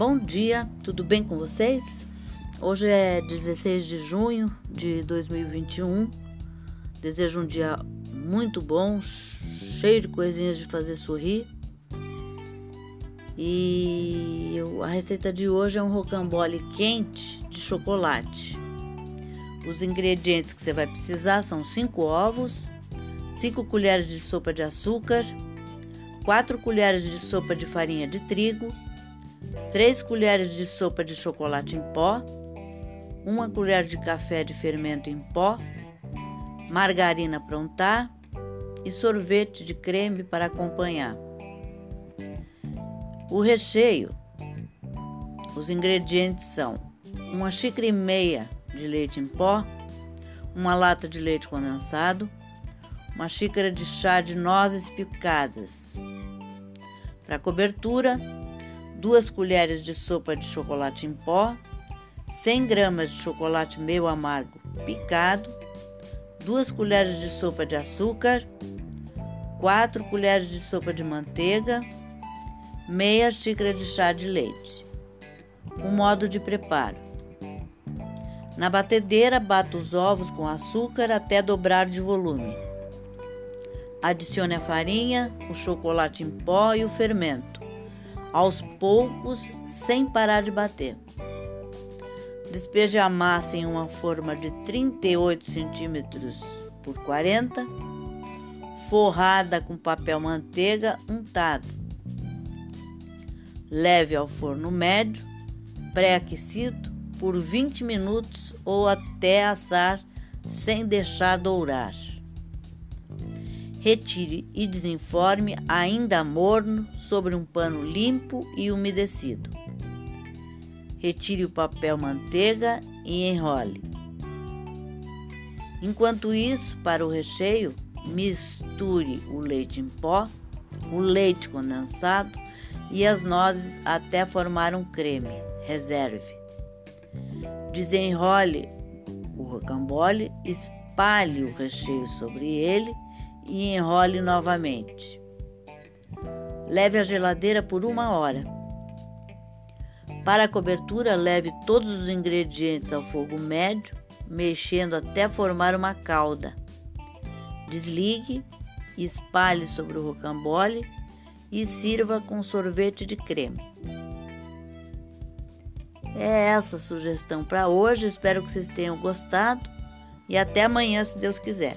Bom dia, tudo bem com vocês? Hoje é 16 de junho de 2021. Desejo um dia muito bom, cheio de coisinhas de fazer sorrir. E a receita de hoje é um rocambole quente de chocolate. Os ingredientes que você vai precisar são 5 ovos, 5 colheres de sopa de açúcar, 4 colheres de sopa de farinha de trigo, 3 colheres de sopa de chocolate em pó, 1 colher de café de fermento em pó, margarina para untar e sorvete de creme para acompanhar. O recheio. Os ingredientes são uma xícara e meia de leite em pó, uma lata de leite condensado, uma xícara de chá de nozes picadas. Para cobertura, duas colheres de sopa de chocolate em pó, 100 gramas de chocolate meio amargo picado, duas colheres de sopa de açúcar, 4 colheres de sopa de manteiga, meia xícara de chá de leite. O modo de preparo: na batedeira, bata os ovos com açúcar até dobrar de volume. Adicione a farinha, o chocolate em pó e o fermento, aos poucos, sem parar de bater. Despeje a massa em uma forma de 38 centímetros por 40, forrada com papel manteiga untado. Leve ao forno médio, pré-aquecido, por 20 minutos ou até assar sem deixar dourar. Retire e desenforme ainda morno sobre um pano limpo e umedecido. Retire o papel manteiga e enrole. Enquanto isso, para o recheio, misture o leite em pó, o leite condensado e as nozes até formar um creme. Reserve. Desenrole o rocambole, espalhe o recheio sobre ele e enrole novamente. Leve à geladeira por uma hora. Para a cobertura, leve todos os ingredientes ao fogo médio, mexendo até formar uma calda. Desligue, espalhe sobre o rocambole e sirva com sorvete de creme. É essa a sugestão para hoje. Espero que vocês tenham gostado e até amanhã, se Deus quiser.